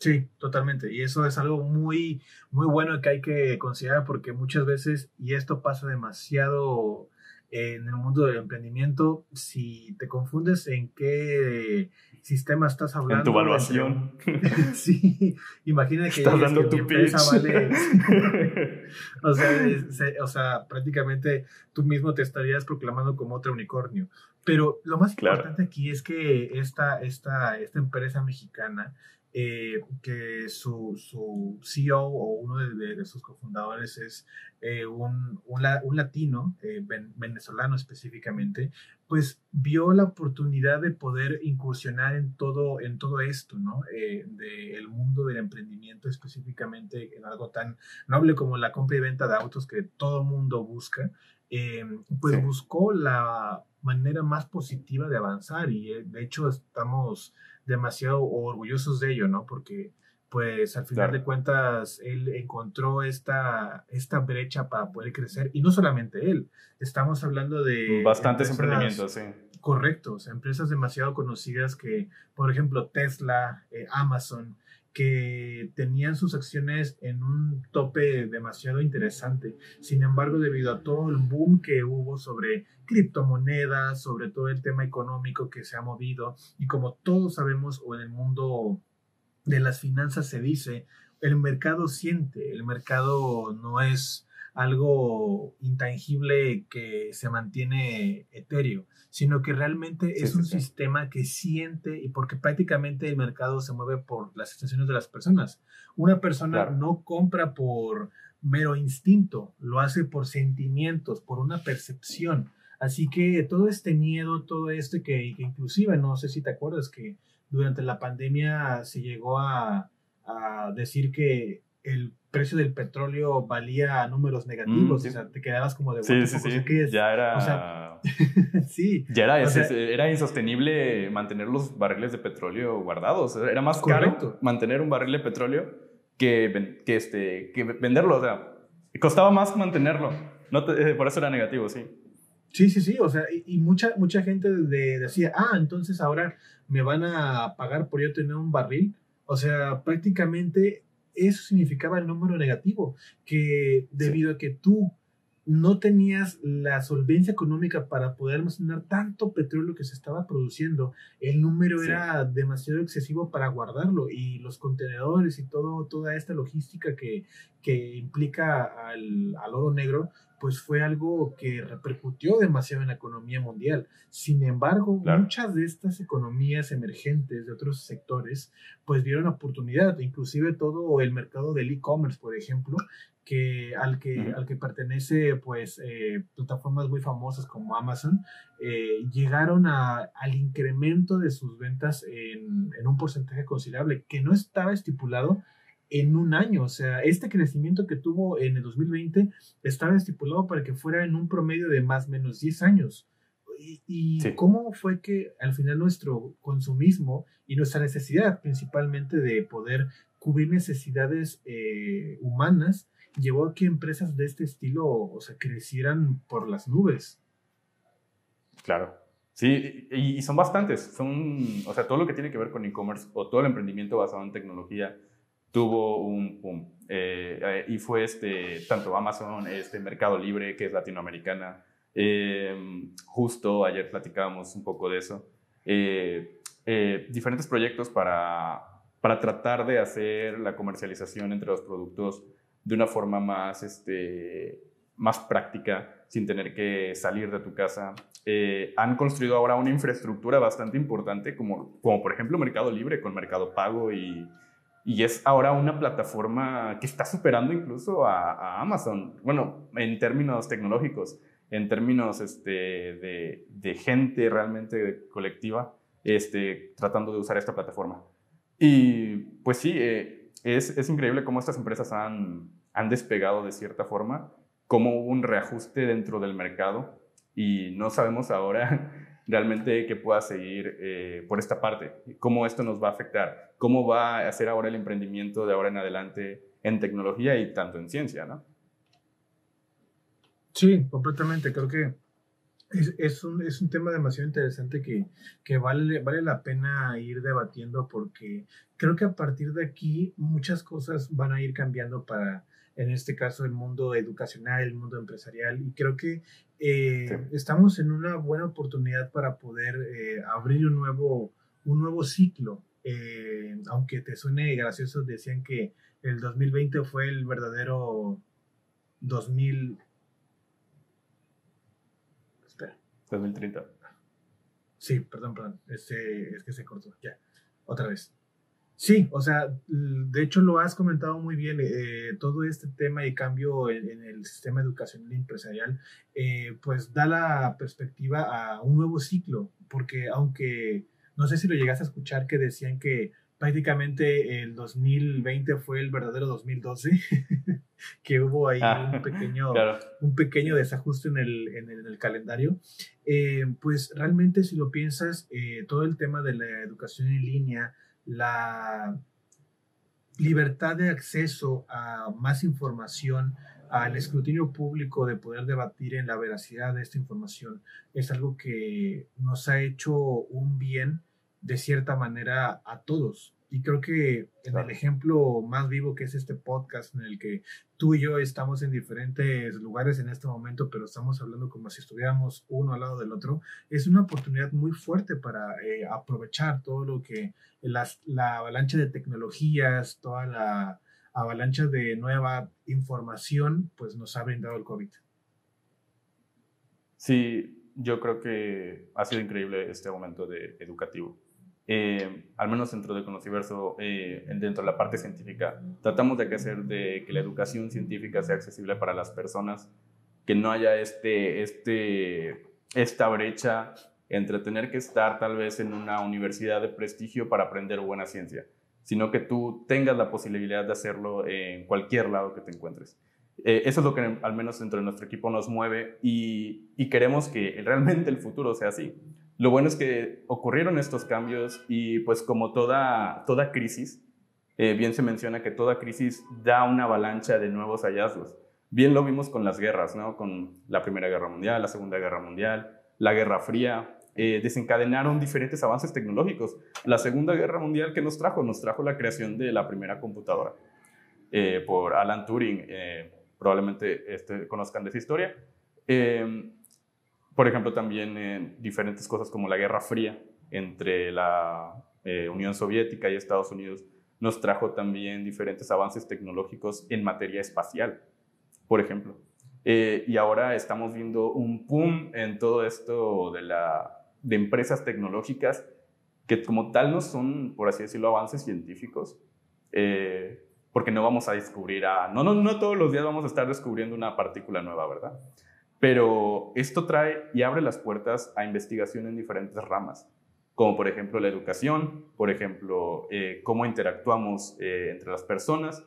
Sí, totalmente. Y eso es algo muy, muy bueno que hay que considerar porque muchas veces, y esto pasa demasiado en el mundo del emprendimiento, si te confundes en qué sistema estás hablando.
En tu evaluación.
entre- sí, imagina que
Estás dando
que
tu
empresa
pitch.
vale- o, sea, se- o sea, prácticamente tú mismo te estarías proclamando como otro unicornio. Pero lo más
Claro.
importante aquí es que esta, esta, esta empresa mexicana, eh, que su, su CEO o uno de, de- de sus cofundadores es eh, un, un, un latino, eh, ven- venezolano específicamente, pues vio la oportunidad de poder incursionar en todo, en todo esto, ¿no? Eh, del mundo del emprendimiento específicamente en algo tan noble como la compra y venta de autos que todo mundo busca, eh, pues
Sí.
buscó la manera más positiva de avanzar y eh, de hecho estamos demasiado orgullosos de ello, ¿no? Porque pues al final
Claro.
de cuentas él encontró esta, esta brecha para poder crecer y no solamente él, estamos hablando de...
Bastantes
empresas-
emprendimientos, sí.
Correctos, empresas demasiado conocidas que, por ejemplo, Tesla, eh, Amazon, que tenían sus acciones en un tope demasiado interesante. Sin embargo, debido a todo el boom que hubo sobre criptomonedas, sobre todo el tema económico que se ha movido, y como todos sabemos, o en el mundo de las finanzas se dice, el mercado siente, el mercado no es algo intangible que se mantiene etéreo, sino que realmente
Sí,
es
sí,
un
sí.
sistema que siente y porque prácticamente el mercado se mueve por las sensaciones de las personas. Una persona
Claro.
no compra por mero instinto, lo hace por sentimientos, por una percepción. Así que todo este miedo, todo esto que, que inclusive, no sé si te acuerdas que durante la pandemia se llegó a, a decir que el precio del petróleo valía números negativos,
Mm, sí.
o sea, te quedabas como de
Sí,
"What the
sí,
fuck", o
sí.
sea, ¿qué es?
Ya era.
O sea, sí,
ya era,
o sea-
era insostenible mantener los barriles de petróleo guardados. Era más caro
Correcto.
mantener un barril de petróleo que, que, este, que venderlo. O sea, costaba más mantenerlo. No te- eh, por eso era negativo, sí.
Sí, sí, sí, o sea, y, y mucha, mucha gente de- decía, ah, entonces ahora me van a pagar por yo tener un barril. O sea, prácticamente eso significaba el número negativo, que debido a que tú no tenías la solvencia económica para poder almacenar tanto petróleo que se estaba produciendo. El número era demasiado excesivo para guardarlo y los contenedores y todo, toda esta logística que, que implica al, al oro negro, pues fue algo que repercutió demasiado en la economía mundial. Sin embargo, muchas de estas economías emergentes de otros sectores, pues vieron oportunidad, inclusive todo el mercado del e-commerce, por ejemplo, que al que, al que pertenece pues eh, plataformas muy famosas como Amazon, eh, llegaron a, al incremento de sus ventas en, en un porcentaje considerable que no estaba estipulado en un año. O sea, este crecimiento que tuvo en el 2020 estaba estipulado para que fuera en un promedio de más o menos 10 años. ¿Y, cómo fue que al final nuestro consumismo y nuestra necesidad principalmente de poder cubrir necesidades eh, humanas llevó a que empresas de este estilo o sea, crecieran por las nubes?
Claro. Sí, y, y son bastantes. Son, o sea, todo lo que tiene que ver con e-commerce o todo el emprendimiento basado en tecnología tuvo un boom. Eh, y fue este, tanto Amazon, este Mercado Libre, que es latinoamericana. Eh, justo ayer platicábamos un poco de eso. Eh, diferentes proyectos para, para tratar de hacer la comercialización entre los productos de una forma más, este, más práctica, sin tener que salir de tu casa. han construido ahora una infraestructura bastante importante, como, como por ejemplo Mercado Libre con Mercado Pago y, y es ahora una plataforma que está superando incluso a, Amazon, bueno, en términos tecnológicos, en términos este, de, de, gente realmente colectiva, este, tratando de usar esta plataforma. Y pues sí, eh, es, es, increíble cómo estas empresas han, han despegado de cierta forma, como un reajuste dentro del mercado y no sabemos ahora realmente que pueda seguir eh, por esta parte, cómo esto nos va a afectar, cómo va a ser ahora el emprendimiento de ahora en adelante en tecnología y tanto en ciencia, ¿no?
Sí, completamente. Creo que es, es, un, es un, tema demasiado interesante que, que, vale, vale la pena ir debatiendo porque creo que a partir de aquí muchas cosas van a ir cambiando para, en este caso, el mundo educacional, el mundo empresarial. Y creo que eh, estamos en una buena oportunidad para poder eh, abrir un nuevo, un nuevo ciclo. Eh, aunque te suene gracioso, decían que el 2020 fue el verdadero 2000.
Espera. 2030.
Sí, perdón, perdón. Este, es que se cortó. Ya. Otra vez. Sí, o sea, de hecho lo has comentado muy bien, eh, todo este tema y cambio en, el sistema educacional empresarial, eh, pues da la perspectiva a un nuevo ciclo, porque aunque no sé si lo llegaste a escuchar que decían que prácticamente el 2020 fue el verdadero 2012, que hubo ahí ah, un, pequeño, un pequeño desajuste en el, en el, calendario, eh, pues realmente si lo piensas, todo el tema de la educación en línea, la libertad de acceso a más información, al escrutinio público de poder debatir en la veracidad de esta información, es algo que nos ha hecho un bien de cierta manera a todos. Y creo que en el ejemplo más vivo que es este podcast en el que tú y yo estamos en diferentes lugares en este momento, pero estamos hablando como si estuviéramos uno al lado del otro, es una oportunidad muy fuerte para eh, aprovechar todo lo que las, la avalancha de tecnologías, toda la avalancha de nueva información, pues nos ha brindado el COVID.
Sí, yo creo que ha sido increíble este momento de educativo eh, al menos dentro de Conociverso, eh, dentro de la parte científica, tratamos de hacer de que la educación científica sea accesible para las personas, que no haya este, este, esta brecha entre tener que estar tal vez en una universidad de prestigio para aprender buena ciencia, sino que tú tengas la posibilidad de hacerlo en cualquier lado que te encuentres. Eh, eso es lo que al menos dentro de nuestro equipo nos mueve y, y queremos que realmente el futuro sea así. Lo bueno es que ocurrieron estos cambios y pues como toda, crisis, eh, bien se menciona que toda crisis da una avalancha de nuevos hallazgos. Bien lo vimos con las guerras, ¿no? Con la Primera Guerra Mundial, la Segunda Guerra Mundial, la Guerra Fría, eh, desencadenaron diferentes avances tecnológicos. La Segunda Guerra Mundial, ¿qué nos trajo? Nos trajo la creación de la primera computadora eh, por Alan Turing. probablemente este, conozcan de esa historia. Por ejemplo, también en diferentes cosas como la Guerra Fría entre la eh, Unión Soviética y Estados Unidos nos trajo también diferentes avances tecnológicos en materia espacial, por ejemplo. Eh, y ahora estamos viendo un boom en todo esto de, la, de empresas tecnológicas que como tal no son, por así decirlo, avances científicos, eh, porque no vamos a descubrir a... No, no, no todos los días vamos a estar descubriendo una partícula nueva, ¿verdad? Pero esto trae y abre las puertas a investigación en diferentes ramas, como por ejemplo la educación, por ejemplo, eh, cómo interactuamos eh, entre las personas,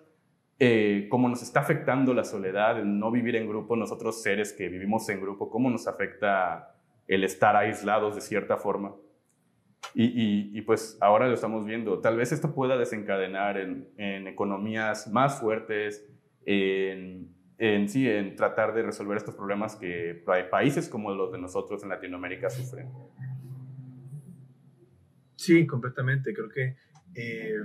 cómo nos está afectando la soledad, el no vivir en grupo, nosotros seres que vivimos en grupo, cómo nos afecta el estar aislados de cierta forma. Y, pues ahora lo estamos viendo. Tal vez esto pueda desencadenar en, economías más fuertes, en, sí, en tratar de resolver estos problemas que países como los de nosotros en Latinoamérica sufren.
Sí, completamente. Creo que eh,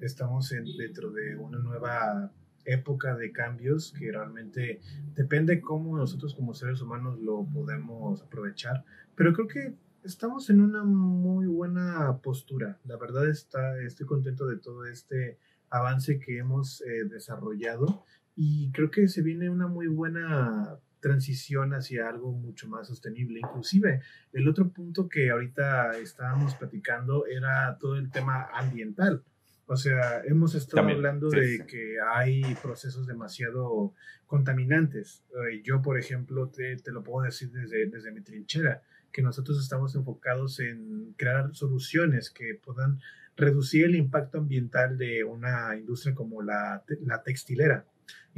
estamos dentro de una nueva época de cambios que realmente depende cómo nosotros como seres humanos lo podemos aprovechar. Pero creo que estamos en una muy buena postura. La verdad está, estoy contento de todo este avance que hemos eh, desarrollado y creo que se viene una muy buena transición hacia algo mucho más sostenible. Inclusive, el otro punto que ahorita estábamos platicando era todo el tema ambiental. O sea, hemos estado hablando de que hay procesos demasiado contaminantes. Eh, yo, por ejemplo, te, te, lo puedo decir desde, desde mi trinchera que nosotros estamos enfocados en crear soluciones que puedan reducir el impacto ambiental de una industria como la, la textilera.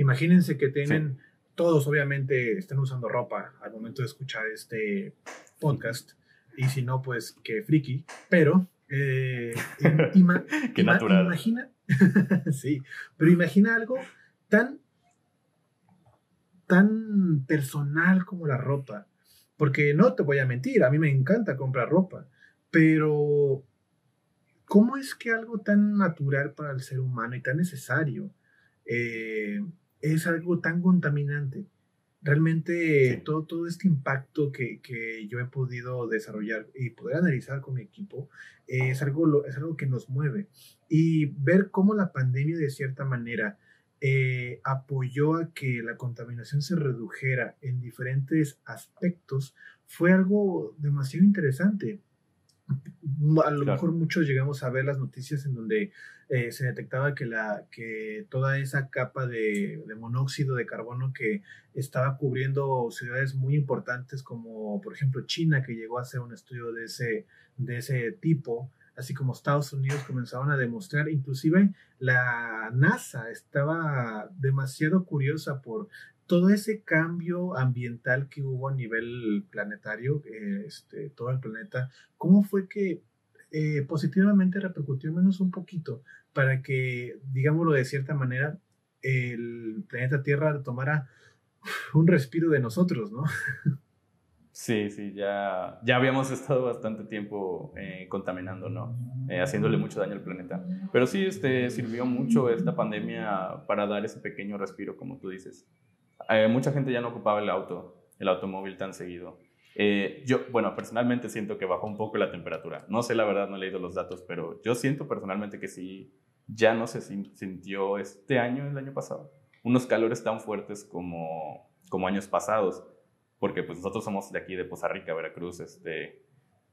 Imagínense que tienen, todos obviamente están usando ropa al momento de escuchar este podcast, y si no, pues que friki, pero... Eh,
Qué natural.
Imagina, sí, pero imagina algo tan, tan personal como la ropa porque no te voy a mentir, a mí me encanta comprar ropa, pero ¿cómo es que algo tan natural para el ser humano y tan necesario eh, es algo tan contaminante? Realmente todo, todo este impacto que, que, yo he podido desarrollar y poder analizar con mi equipo es, algo, es algo que nos mueve. Y ver cómo la pandemia de cierta manera eh, apoyó a que la contaminación se redujera en diferentes aspectos fue algo demasiado interesante. A lo mejor muchos llegamos a ver las noticias en donde eh, se detectaba que, la, que toda esa capa de, de, monóxido de carbono que estaba cubriendo ciudades muy importantes como por ejemplo China, que llegó a hacer un estudio de ese, de ese tipo, así como Estados Unidos comenzaban a demostrar, inclusive la NASA estaba demasiado curiosa por todo ese cambio ambiental que hubo a nivel planetario, este, todo el planeta, cómo fue que eh, positivamente repercutió menos un poquito para que, digámoslo de cierta manera, el planeta Tierra tomara un respiro de nosotros, ¿no?
Sí, sí, ya, ya habíamos estado bastante tiempo eh, contaminando, ¿no? Eh, haciéndole mucho daño al planeta. Pero sí, este, sirvió mucho esta pandemia para dar ese pequeño respiro, como tú dices. Eh, mucha gente ya no ocupaba el auto, el automóvil tan seguido. yo, bueno, personalmente siento que bajó un poco la temperatura. No sé, la verdad, no he leído los datos, pero yo siento personalmente que sí, ya no se sintió este año, el año pasado, unos calores tan fuertes como, como años pasados porque pues nosotros somos de aquí, de Poza Rica, Veracruz, este,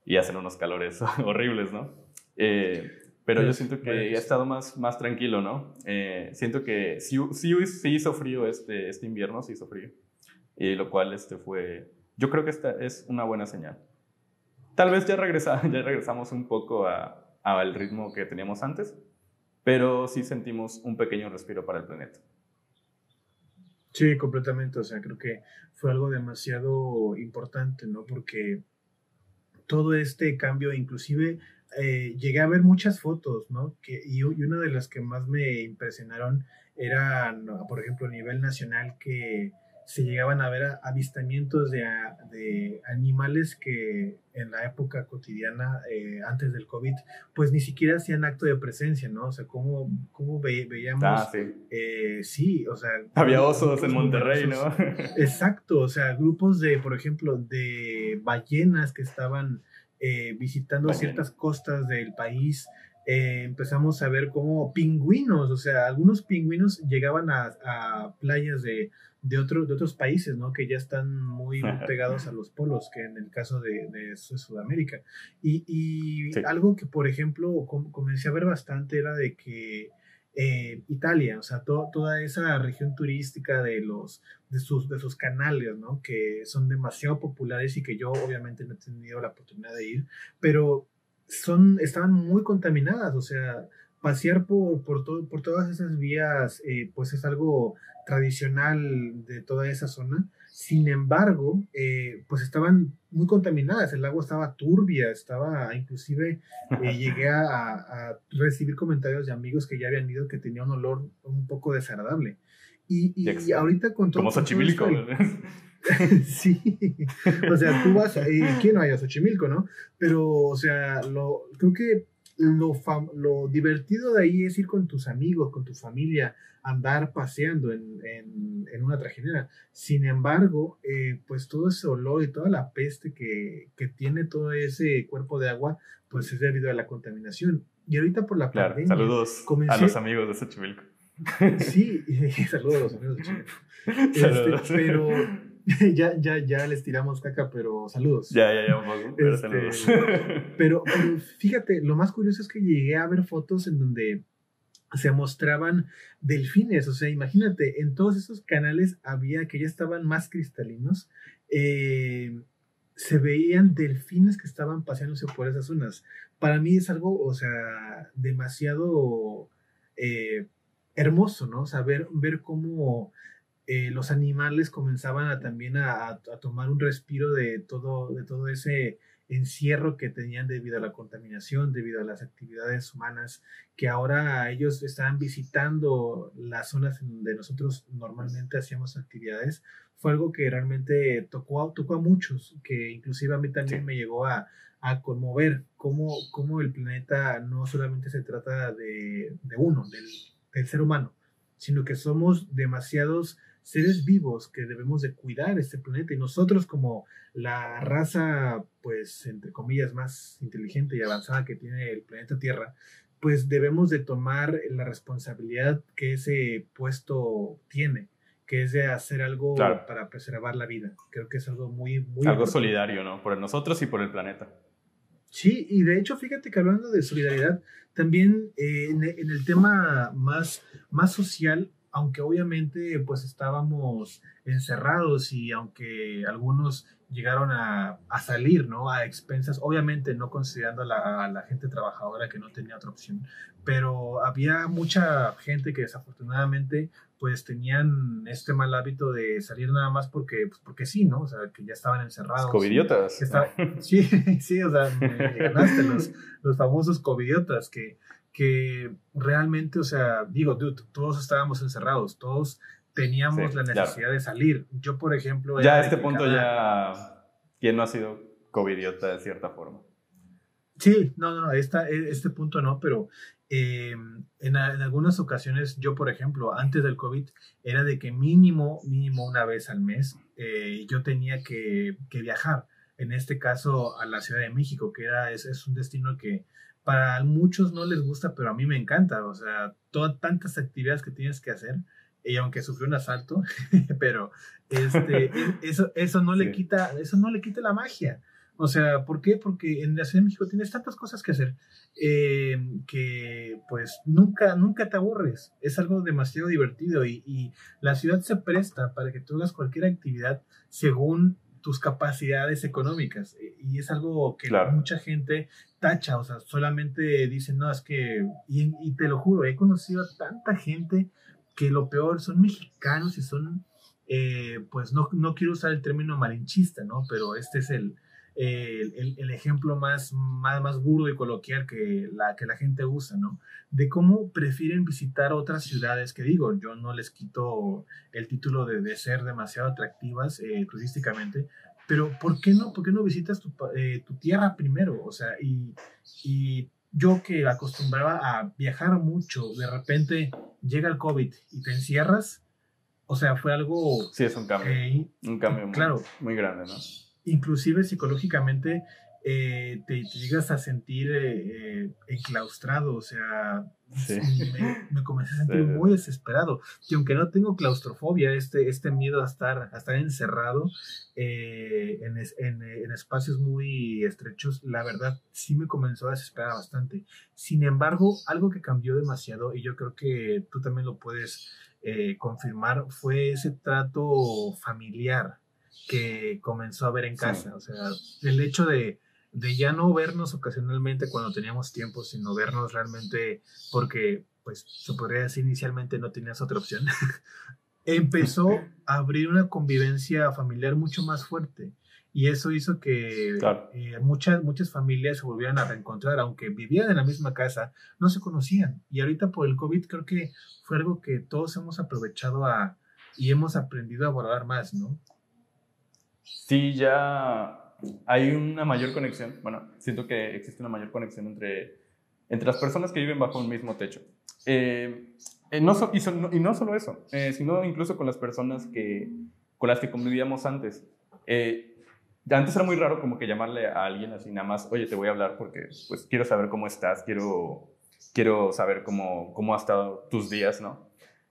y hacen unos calores horribles, ¿no? Eh, pero yo siento que he estado más, más tranquilo, ¿no? Eh, siento que sí, sí, sí, hizo frío este, este invierno, sí hizo frío, y lo cual este fue, yo creo que esta es una buena señal. Tal vez ya, regresa, ya regresamos un poco al ritmo que teníamos antes, pero sí sentimos un pequeño respiro para el planeta.
Sí, completamente. O sea, creo que fue algo demasiado importante, ¿no? Porque todo este cambio, inclusive eh, llegué a ver muchas fotos, ¿no? Que, y, una de las que más me impresionaron era, por ejemplo, a nivel nacional, que se llegaban a ver avistamientos de, de, animales que en la época cotidiana, eh, antes del COVID, pues ni siquiera hacían acto de presencia, ¿no? O sea, cómo, cómo veíamos... Ah, sí. Eh, sí, o sea...
Había osos en Monterrey, ¿no?
Exacto, o sea, grupos de, por ejemplo, de ballenas que estaban eh, visitando ciertas costas del país. empezamos a ver cómo pingüinos, o sea, algunos pingüinos llegaban a, a playas de de, otro, de otros países, ¿no? Que ya están muy pegados a los polos, que en el caso de, de Sudamérica. Y, y algo que, por ejemplo, comencé a ver bastante era de que eh, Italia, o sea, toda esa región turística de, los, de, sus, de sus canales, ¿no? Que son demasiado populares y que yo obviamente no he tenido la oportunidad de ir, pero son, estaban muy contaminadas, o sea, pasear por, por, por todas esas vías, eh, pues es algo tradicional de toda esa zona. Sin embargo, eh, pues estaban muy contaminadas, el agua estaba turbia, estaba, inclusive eh, llegué a, recibir comentarios de amigos que ya habían ido que tenía un olor un poco desagradable. Y, y, ahorita con todo...
Como Xochimilco.
sí, o sea, tú vas, ¿quién no hay a Xochimilco, no? Pero, o sea, lo, creo que lo, lo divertido de ahí es ir con tus amigos, con tu familia, andar paseando en, en, una trajinera. Sin embargo, eh, pues todo ese olor y toda la peste que, que, tiene todo ese cuerpo de agua, pues es debido a la contaminación. Y ahorita por la
claro, Saludos a los amigos de Xochimilco.
Sí, saludos a los amigos de Xochimilco. Este, pero ya, ya, ya les tiramos caca, pero saludos.
Ya, ya, ya, vamos, pero este, saludos.
Pero, fíjate, lo más curioso es que llegué a ver fotos en donde se mostraban delfines, o sea, imagínate, en todos esos canales había que ya estaban más cristalinos, eh, se veían delfines que estaban paseándose por esas zonas. Para mí es algo, o sea, demasiado eh, hermoso, ¿no? O sea, ver, ver cómo eh, los animales comenzaban a, también a, tomar un respiro de todo, de todo ese encierro que tenían debido a la contaminación, debido a las actividades humanas, que ahora ellos estaban visitando las zonas en donde nosotros normalmente hacíamos actividades, fue algo que realmente tocó, tocó a muchos, que inclusive a mí también me llegó a, conmover cómo, cómo, el planeta no solamente se trata de, uno, del, del ser humano, sino que somos demasiados seres vivos que debemos de cuidar este planeta y nosotros como la raza, pues, entre comillas, más inteligente y avanzada que tiene el planeta Tierra, pues debemos de tomar la responsabilidad que ese puesto tiene, que es de hacer algo para preservar la vida. Creo que es algo muy, muy...
Algo solidario, ¿no? Por nosotros y por el planeta.
Sí, y de hecho, fíjate que hablando de solidaridad, también eh, en, en, el tema más, más social, aunque obviamente pues estábamos encerrados y aunque algunos llegaron a, salir, ¿no? A expensas, obviamente no considerando a la, gente trabajadora que no tenía otra opción, pero había mucha gente que desafortunadamente pues tenían este mal hábito de salir nada más porque, pues, porque sí, ¿no? O sea, que ya estaban encerrados.
Covidiotas.
sí, sí, o sea, ganaste los, los famosos covidiotas que que realmente, o sea, digo, todos estábamos encerrados, todos teníamos la necesidad de salir. Yo, por ejemplo...
Ya a este punto ya, ¿quién no ha sido covidiota de cierta forma?
Sí, no, no, no, esta, e, este punto no, pero em, en, en, algunas ocasiones yo, por ejemplo, antes del COVID, era de que mínimo, mínimo una vez al mes eh, yo tenía que, que, viajar. En este caso, a la Ciudad de México, que era, es, es un destino que para muchos no les gusta, pero a mí me encanta. O sea, todas tantas actividades que tienes que hacer. Y aunque sufrió un asalto, pero este, eso, eso, no le quita, eso no le quita la magia. O sea, ¿por qué? Porque en la Ciudad de México tienes tantas cosas que hacer eh, que pues nunca, nunca te aburres. Es algo demasiado divertido y, y, la ciudad se presta para que tú hagas cualquier actividad según tus capacidades económicas. Y es algo que mucha gente tacha, o sea, solamente dicen, no, es que, y, te lo juro, he conocido a tanta gente que lo peor son mexicanos y son, eh, pues no, no quiero usar el término malinchista, ¿no? Pero este es el, el, el, ejemplo más, más, más burdo y coloquial que la, que la gente usa, ¿no? De cómo prefieren visitar otras ciudades, que digo, yo no les quito el título de, de ser demasiado atractivas eh, turísticamente, pero ¿por qué no, por qué no visitas tu, eh, tu tierra primero? O sea, y, y yo que acostumbraba a viajar mucho, de repente llega el COVID y te encierras, o sea, fue algo...
Sí, es un cambio. un cambio
claro,
muy grande, ¿no?
Inclusive psicológicamente eh, te, llegas a sentir eh, eh, enclaustrado, o sea, me, comencé a sentir muy desesperado. Y aunque no tengo claustrofobia, este, este miedo a estar, a estar encerrado en, en, espacios muy estrechos, la verdad sí me comenzó a desesperar bastante. Sin embargo, algo que cambió demasiado, y yo creo que tú también lo puedes confirmar, fue ese trato familiar que comenzó a ver en casa. O sea, el hecho de, de, ya no vernos ocasionalmente cuando teníamos tiempo, sino vernos realmente porque, pues, se podría decir inicialmente no tenías otra opción, empezó a abrir una convivencia familiar mucho más fuerte. Y eso hizo que eh, muchas, muchas familias se volvieran a reencontrar, aunque vivían en la misma casa, no se conocían. Y ahorita por el COVID creo que fue algo que todos hemos aprovechado a, y hemos aprendido a valorar más, ¿no?
Sí ya hay una mayor conexión, bueno, siento que existe una mayor conexión entre, entre las personas que viven bajo un mismo techo. Eh, eh, no y, no solo eso, eh, sino incluso con las personas que, con las que convivíamos antes. antes era muy raro como que llamarle a alguien así nada más, oye, te voy a hablar porque pues quiero saber cómo estás, quiero, quiero saber cómo, cómo han estado tus días, ¿no?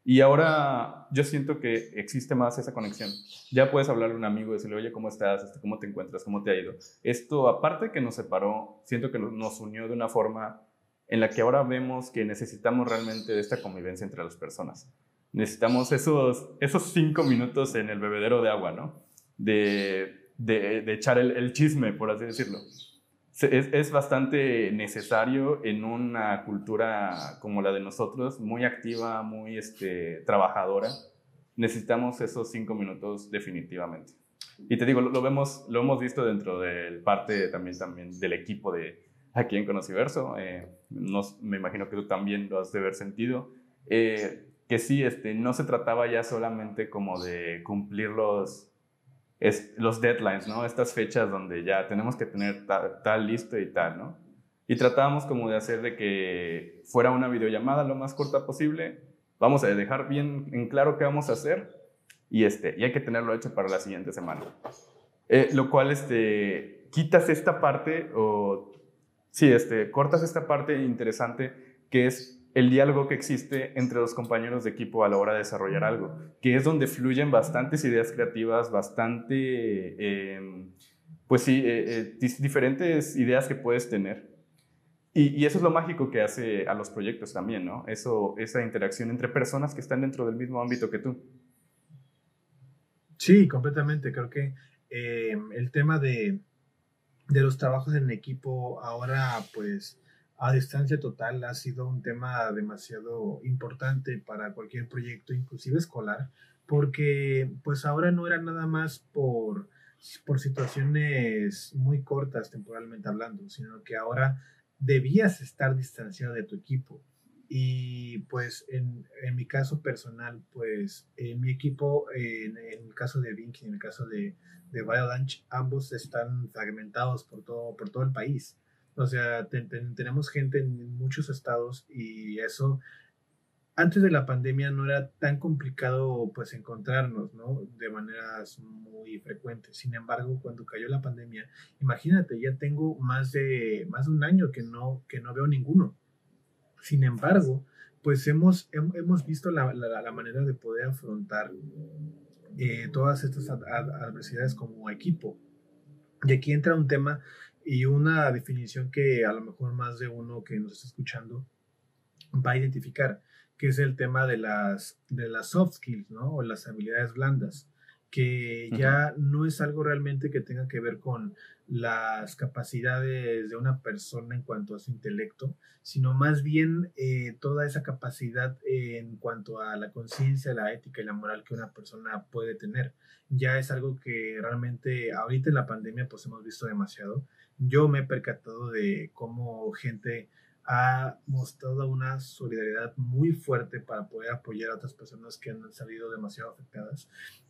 Y ahora yo siento que existe más esa conexión. Ya puedes hablarle a un amigo decirle, oye, ¿cómo estás? Este, ¿Cómo te encuentras? ¿Cómo te ha ido? Esto, aparte que nos separó, siento que nos unió de una forma en la que ahora vemos que necesitamos realmente de esta convivencia entre las personas. Necesitamos esos, esos cinco minutos en el bebedero de agua, ¿no? De, de, echar el chisme, por así decirlo es, bastante necesario en una cultura como la de nosotros, muy activa, muy este, trabajadora. Necesitamos esos cinco minutos definitivamente. Y te digo, lo, vemos, lo hemos visto dentro del parte también, también del equipo de aquí en Conociverso. Eh, me imagino que tú también lo has de haber sentido. Eh, que sí, este, no se trataba ya solamente como de cumplir los, es los deadlines, ¿no? Estas fechas donde ya tenemos que tener tal, listo y tal, ¿no? Y tratábamos como de hacer de que fuera una videollamada lo más corta posible. Vamos a dejar bien en claro qué vamos a hacer y, este, y hay que tenerlo hecho para la siguiente semana. Eh, lo cual, este, quitas esta parte o, sí, este, cortas esta parte interesante que es el diálogo que existe entre los compañeros de equipo a la hora de desarrollar algo, que es donde fluyen bastantes ideas creativas, bastante, em, pues sí, eh, eh, diferentes ideas que puedes tener. Y, eso es lo mágico que hace a los proyectos también, ¿no? Eso, esa interacción entre personas que están dentro del mismo ámbito que tú.
Sí, completamente. Creo que em, el tema de, de los trabajos en equipo ahora, pues, a distancia total ha sido un tema demasiado importante para cualquier proyecto, inclusive escolar, porque pues ahora no era nada más por, por situaciones muy cortas temporalmente hablando, sino que ahora debías estar distanciado de tu equipo. Y pues en, en mi caso personal, pues en mi equipo, en, el caso de Vinky, en el caso de, de Biolunch, ambos están fragmentados por todo, por todo el país. O sea, tenemos gente en muchos estados y eso antes de la pandemia no era tan complicado pues encontrarnos, ¿no? De maneras muy frecuentes. Sin embargo, cuando cayó la pandemia, imagínate, ya tengo más de, más de un año que no, que no veo ninguno. Sin embargo, pues hemos, hemos visto la, la, manera de poder afrontar eh, todas estas adversidades como equipo. Y aquí entra un tema y una definición que a lo mejor más de uno que nos está escuchando va a identificar, que es el tema de las, de las soft skills, ¿no? O las habilidades blandas. que ya no es algo realmente que tenga que ver con las capacidades de una persona en cuanto a su intelecto, sino más bien eh, toda esa capacidad en cuanto a la conciencia, la ética y la moral que una persona puede tener. Ya es algo que realmente ahorita en la pandemia pues hemos visto demasiado. Yo me he percatado de cómo gente ha mostrado una solidaridad muy fuerte para poder apoyar a otras personas que han salido demasiado afectadas.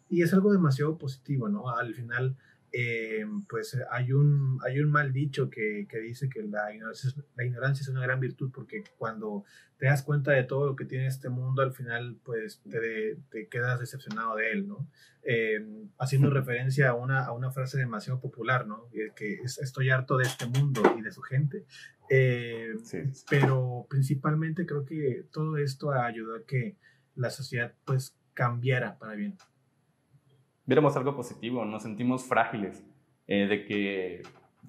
Y es algo demasiado positivo, ¿no? Al final, eh, pues hay un, hay un mal dicho que, que dice que la ignorancia, la ignorancia es una gran virtud porque cuando te das cuenta de todo lo que tiene este mundo, al final pues te, te quedas decepcionado de él, ¿no? Eh, haciendo referencia a una, a una frase demasiado popular, ¿no? Que es, estoy harto de este mundo y de su gente. Eh, pero principalmente creo que todo esto ayudó a que la sociedad pues cambiara para bien.
Viéramos algo positivo, nos sentimos frágiles, eh, de que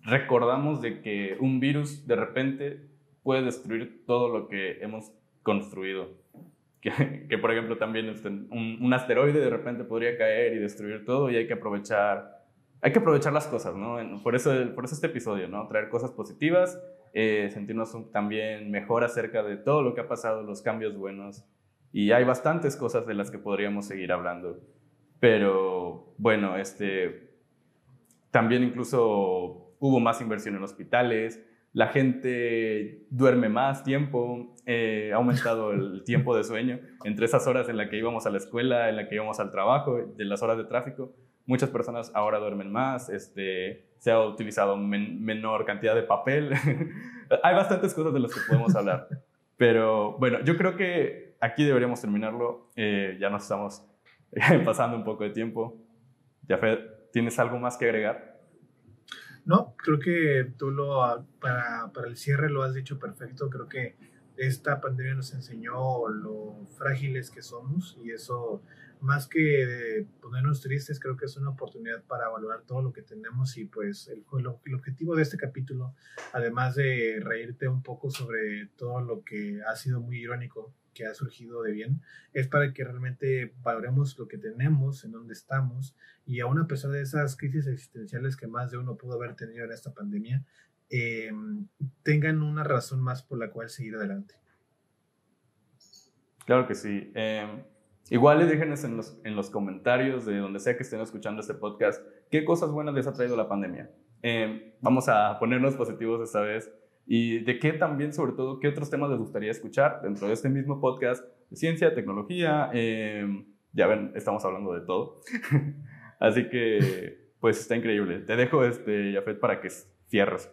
recordamos de que un virus de repente puede destruir todo lo que hemos construido. Que, que por ejemplo también este, un, un, asteroide de repente podría caer y destruir todo y hay que aprovechar, hay que aprovechar las cosas, ¿no? Por eso, por eso este episodio, ¿no? Traer cosas positivas eh, sentirnos también mejor acerca de todo lo que ha pasado, los cambios buenos. Y hay bastantes cosas de las que podríamos seguir hablando. Pero bueno, este, también incluso hubo más inversión en hospitales, la gente duerme más tiempo, eh, ha aumentado el tiempo de sueño entre esas horas en las que íbamos a la escuela, en las que íbamos al trabajo, de las horas de tráfico. Muchas personas ahora duermen más, este, se ha utilizado menor cantidad de papel. Hay bastantes cosas de las que podemos hablar. Pero bueno, yo creo que aquí deberíamos terminarlo. Eh, ya nos estamos pasando un poco de tiempo. Jafet, ¿tienes algo más que agregar?
No, creo que tú lo, para, para el cierre lo has dicho perfecto. Creo que esta pandemia nos enseñó lo frágiles que somos y eso más que ponernos tristes, creo que es una oportunidad para valorar todo lo que tenemos y pues el, el, objetivo de este capítulo, además de reírte un poco sobre todo lo que ha sido muy irónico, que ha surgido de bien, es para que realmente valoremos lo que tenemos, en dónde estamos y aún a pesar de esas crisis existenciales que más de uno pudo haber tenido en esta pandemia, eh, tengan una razón más por la cual seguir adelante.
Claro que sí. Eh Igual déjenos en los, en los comentarios de donde sea que estén escuchando este podcast qué cosas buenas les ha traído la pandemia. Eh, vamos a ponernos positivos esta vez y de qué también, sobre todo, qué otros temas les gustaría escuchar dentro de este mismo podcast de ciencia, tecnología. Eh, ya ven, estamos hablando de todo. Así que, pues está increíble. Te dejo, este, Jafet, para que cierres.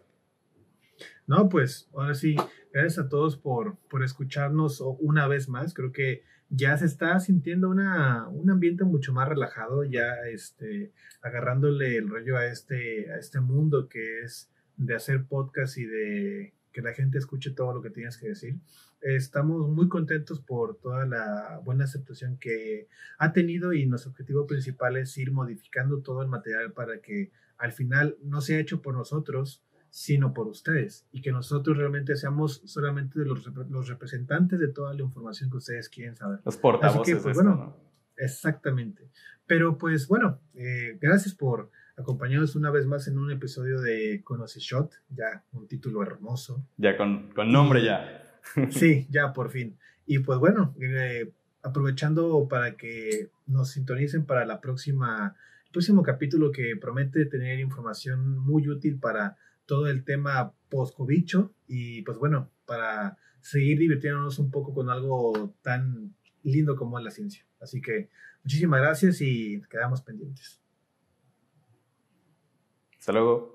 No, pues ahora sí, gracias a todos por, por escucharnos una vez más. Creo que ya se está sintiendo una, un ambiente mucho más relajado, ya este, agarrándole el rollo a este, a este mundo que es de hacer podcast y de que la gente escuche todo lo que tienes que decir. Estamos muy contentos por toda la buena aceptación que ha tenido y nuestro objetivo principal es ir modificando todo el material para que al final no sea hecho por nosotros, sino por ustedes y que nosotros realmente seamos solamente los, los representantes de toda la información que ustedes quieren saber.
Los portavoces.
pues, bueno, exactamente. Pero pues bueno, eh, gracias por acompañarnos una vez más en un episodio de Conoce Shot, ya un título hermoso.
Ya con, con nombre ya.
sí, ya por fin. Y pues bueno, eh, aprovechando para que nos sintonicen para la próxima, el próximo capítulo que promete tener información muy útil para todo el tema post-cobicho y pues bueno, para seguir divirtiéndonos un poco con algo tan lindo como es la ciencia. Así que muchísimas gracias y quedamos pendientes.
Hasta.